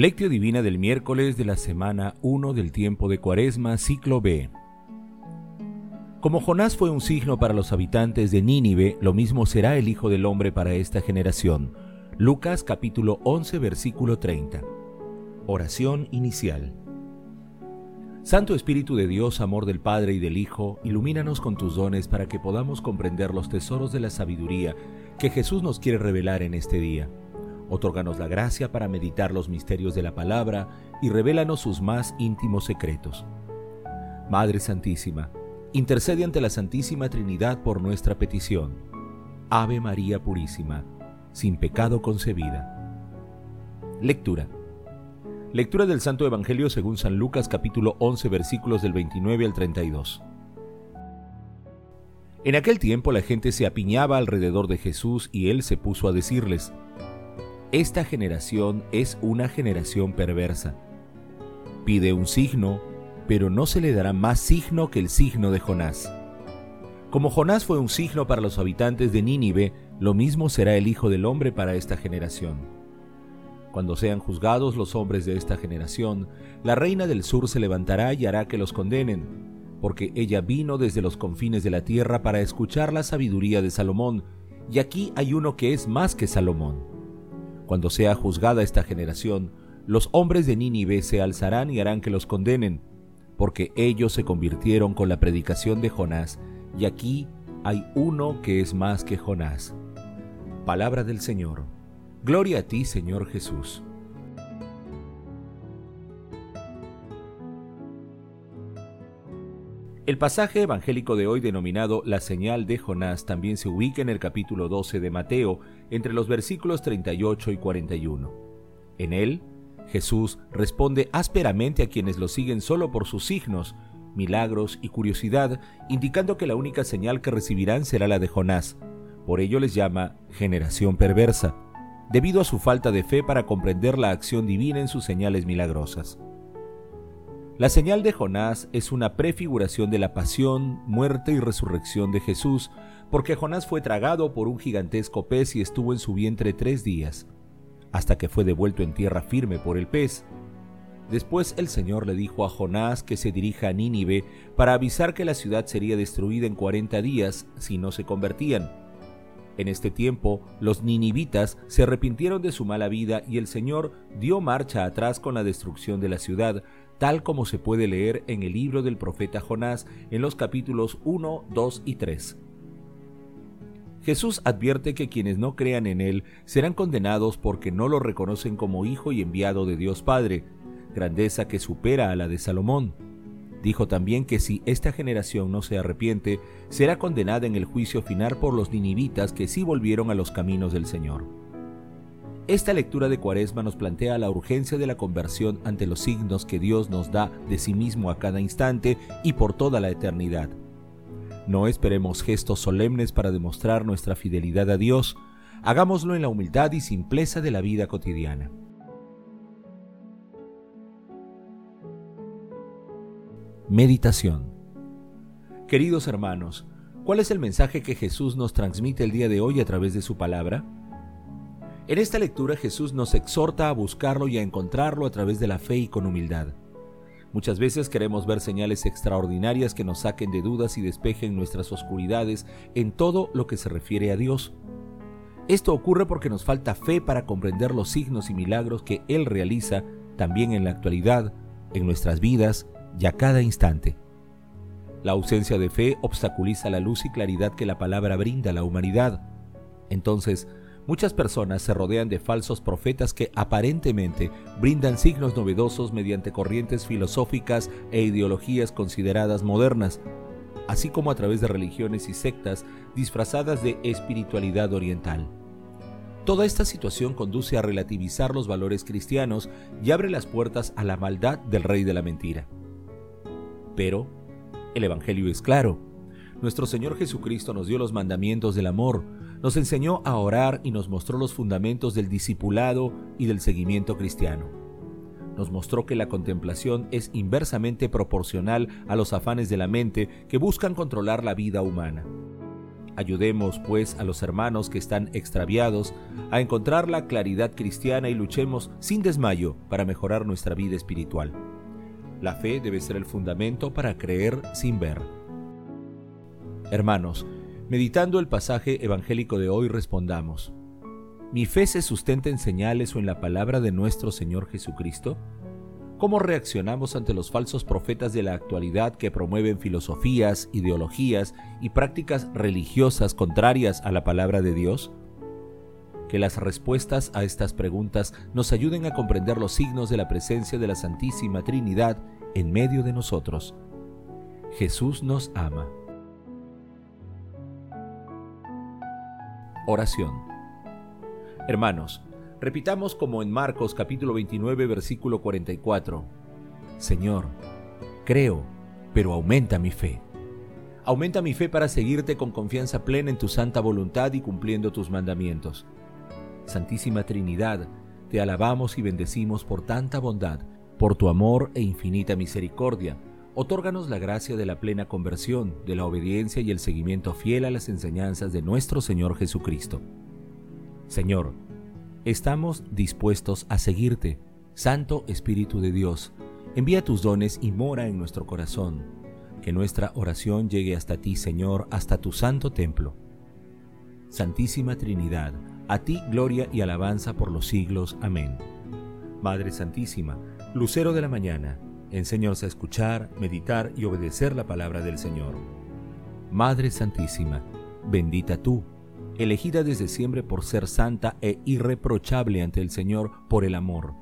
Lectio Divina del miércoles de la semana 1 del tiempo de Cuaresma, ciclo B. Como Jonás fue un signo para los habitantes de Nínive, lo mismo será el Hijo del Hombre para esta generación. Lucas capítulo 11 versículo 30. Oración inicial. Santo Espíritu de Dios, amor del Padre y del Hijo, ilumínanos con tus dones para que podamos comprender los tesoros de la sabiduría que Jesús nos quiere revelar en este día. Otórganos la gracia para meditar los misterios de la palabra y revélanos sus más íntimos secretos. Madre Santísima, intercede ante la Santísima Trinidad por nuestra petición. Ave María Purísima, sin pecado concebida. Lectura. Lectura del Santo Evangelio según San Lucas capítulo 11 versículos del 29 al 32. En aquel tiempo la gente se apiñaba alrededor de Jesús y él se puso a decirles, Esta generación es una generación perversa. Pide un signo, pero no se le dará más signo que el signo de Jonás. Como Jonás fue un signo para los habitantes de Nínive, lo mismo será el Hijo del Hombre para esta generación. Cuando sean juzgados los hombres de esta generación, la reina del sur se levantará y hará que los condenen, porque ella vino desde los confines de la tierra para escuchar la sabiduría de Salomón, y aquí hay uno que es más que Salomón. Cuando sea juzgada esta generación, los hombres de Nínive se alzarán y harán que los condenen, porque ellos se convirtieron con la predicación de Jonás, y aquí hay uno que es más que Jonás. Palabra del Señor. Gloria a ti, Señor Jesús. El pasaje evangélico de hoy denominado La señal de Jonás también se ubica en el capítulo 12 de Mateo, entre los versículos 38 y 41. En él, Jesús responde ásperamente a quienes lo siguen solo por sus signos, milagros y curiosidad, indicando que la única señal que recibirán será la de Jonás. Por ello les llama generación perversa debido a su falta de fe para comprender la acción divina en sus señales milagrosas. La señal de Jonás es una prefiguración de la pasión, muerte y resurrección de Jesús, porque Jonás fue tragado por un gigantesco pez y estuvo en su vientre tres días, hasta que fue devuelto en tierra firme por el pez. Después el Señor le dijo a Jonás que se dirija a Nínive para avisar que la ciudad sería destruida en cuarenta días si no se convertían. En este tiempo, los ninivitas se arrepintieron de su mala vida y el Señor dio marcha atrás con la destrucción de la ciudad, tal como se puede leer en el libro del profeta Jonás en los capítulos 1, 2 y 3. Jesús advierte que quienes no crean en Él serán condenados porque no lo reconocen como Hijo y enviado de Dios Padre, grandeza que supera a la de Salomón. Dijo también que si esta generación no se arrepiente, será condenada en el juicio final por los ninivitas que sí volvieron a los caminos del Señor. Esta lectura de Cuaresma nos plantea la urgencia de la conversión ante los signos que Dios nos da de sí mismo a cada instante y por toda la eternidad. No esperemos gestos solemnes para demostrar nuestra fidelidad a Dios, hagámoslo en la humildad y simpleza de la vida cotidiana. Meditación Queridos hermanos, ¿cuál es el mensaje que Jesús nos transmite el día de hoy a través de su palabra? En esta lectura Jesús nos exhorta a buscarlo y a encontrarlo a través de la fe y con humildad. Muchas veces queremos ver señales extraordinarias que nos saquen de dudas y despejen nuestras oscuridades en todo lo que se refiere a Dios. Esto ocurre porque nos falta fe para comprender los signos y milagros que Él realiza también en la actualidad, en nuestras vidas y a cada instante. La ausencia de fe obstaculiza la luz y claridad que la palabra brinda a la humanidad. Entonces, muchas personas se rodean de falsos profetas que aparentemente brindan signos novedosos mediante corrientes filosóficas e ideologías consideradas modernas, así como a través de religiones y sectas disfrazadas de espiritualidad oriental. Toda esta situación conduce a relativizar los valores cristianos y abre las puertas a la maldad del rey de la mentira. Pero el Evangelio es claro. Nuestro Señor Jesucristo nos dio los mandamientos del amor, nos enseñó a orar y nos mostró los fundamentos del discipulado y del seguimiento cristiano. Nos mostró que la contemplación es inversamente proporcional a los afanes de la mente que buscan controlar la vida humana. Ayudemos, pues, a los hermanos que están extraviados a encontrar la claridad cristiana y luchemos sin desmayo para mejorar nuestra vida espiritual. La fe debe ser el fundamento para creer sin ver. Hermanos, meditando el pasaje evangélico de hoy respondamos, ¿mi fe se sustenta en señales o en la palabra de nuestro Señor Jesucristo? ¿Cómo reaccionamos ante los falsos profetas de la actualidad que promueven filosofías, ideologías y prácticas religiosas contrarias a la palabra de Dios? Que las respuestas a estas preguntas nos ayuden a comprender los signos de la presencia de la Santísima Trinidad en medio de nosotros. Jesús nos ama. Oración. Hermanos, Repitamos como en Marcos capítulo 29 versículo 44. Señor, creo, pero aumenta mi fe. Aumenta mi fe para seguirte con confianza plena en tu santa voluntad y cumpliendo tus mandamientos. Santísima Trinidad, te alabamos y bendecimos por tanta bondad, por tu amor e infinita misericordia. Otórganos la gracia de la plena conversión, de la obediencia y el seguimiento fiel a las enseñanzas de nuestro Señor Jesucristo. Señor, Estamos dispuestos a seguirte, Santo Espíritu de Dios. Envía tus dones y mora en nuestro corazón. Que nuestra oración llegue hasta ti, Señor, hasta tu santo templo. Santísima Trinidad, a ti gloria y alabanza por los siglos. Amén. Madre Santísima, Lucero de la mañana, enséñanos a escuchar, meditar y obedecer la palabra del Señor. Madre Santísima, bendita tú elegida desde siempre por ser santa e irreprochable ante el Señor por el amor.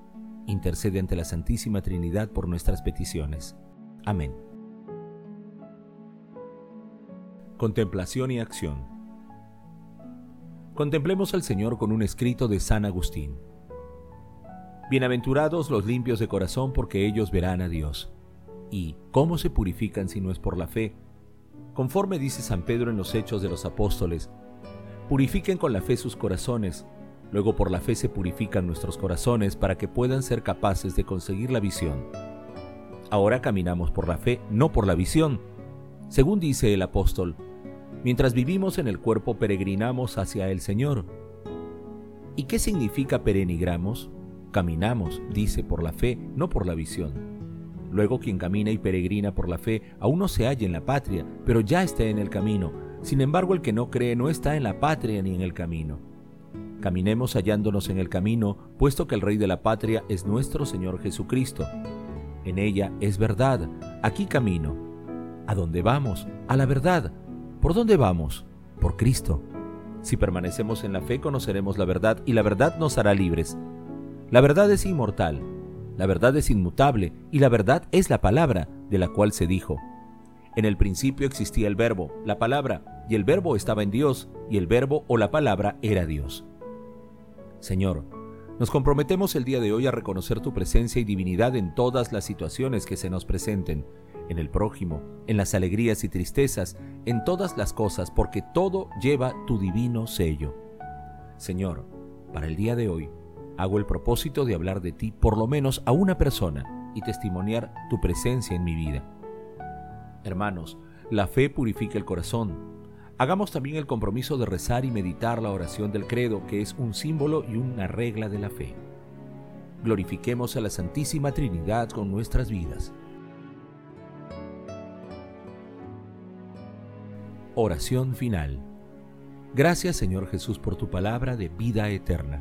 Intercede ante la Santísima Trinidad por nuestras peticiones. Amén. Contemplación y acción. Contemplemos al Señor con un escrito de San Agustín. Bienaventurados los limpios de corazón porque ellos verán a Dios. ¿Y cómo se purifican si no es por la fe? Conforme dice San Pedro en los Hechos de los Apóstoles, Purifiquen con la fe sus corazones. Luego por la fe se purifican nuestros corazones para que puedan ser capaces de conseguir la visión. Ahora caminamos por la fe, no por la visión. Según dice el apóstol, mientras vivimos en el cuerpo peregrinamos hacia el Señor. ¿Y qué significa peregrinaamos? Caminamos, dice, por la fe, no por la visión. Luego quien camina y peregrina por la fe aún no se halla en la patria, pero ya está en el camino sin embargo, el que no cree no está en la patria ni en el camino. Caminemos hallándonos en el camino, puesto que el Rey de la patria es nuestro Señor Jesucristo. En ella es verdad, aquí camino. ¿A dónde vamos? A la verdad. ¿Por dónde vamos? Por Cristo. Si permanecemos en la fe conoceremos la verdad y la verdad nos hará libres. La verdad es inmortal, la verdad es inmutable y la verdad es la palabra de la cual se dijo, en el principio existía el verbo, la palabra, y el verbo estaba en Dios, y el verbo o la palabra era Dios. Señor, nos comprometemos el día de hoy a reconocer tu presencia y divinidad en todas las situaciones que se nos presenten, en el prójimo, en las alegrías y tristezas, en todas las cosas, porque todo lleva tu divino sello. Señor, para el día de hoy, hago el propósito de hablar de ti por lo menos a una persona y testimoniar tu presencia en mi vida. Hermanos, la fe purifica el corazón. Hagamos también el compromiso de rezar y meditar la oración del credo, que es un símbolo y una regla de la fe. Glorifiquemos a la Santísima Trinidad con nuestras vidas. Oración final. Gracias Señor Jesús por tu palabra de vida eterna.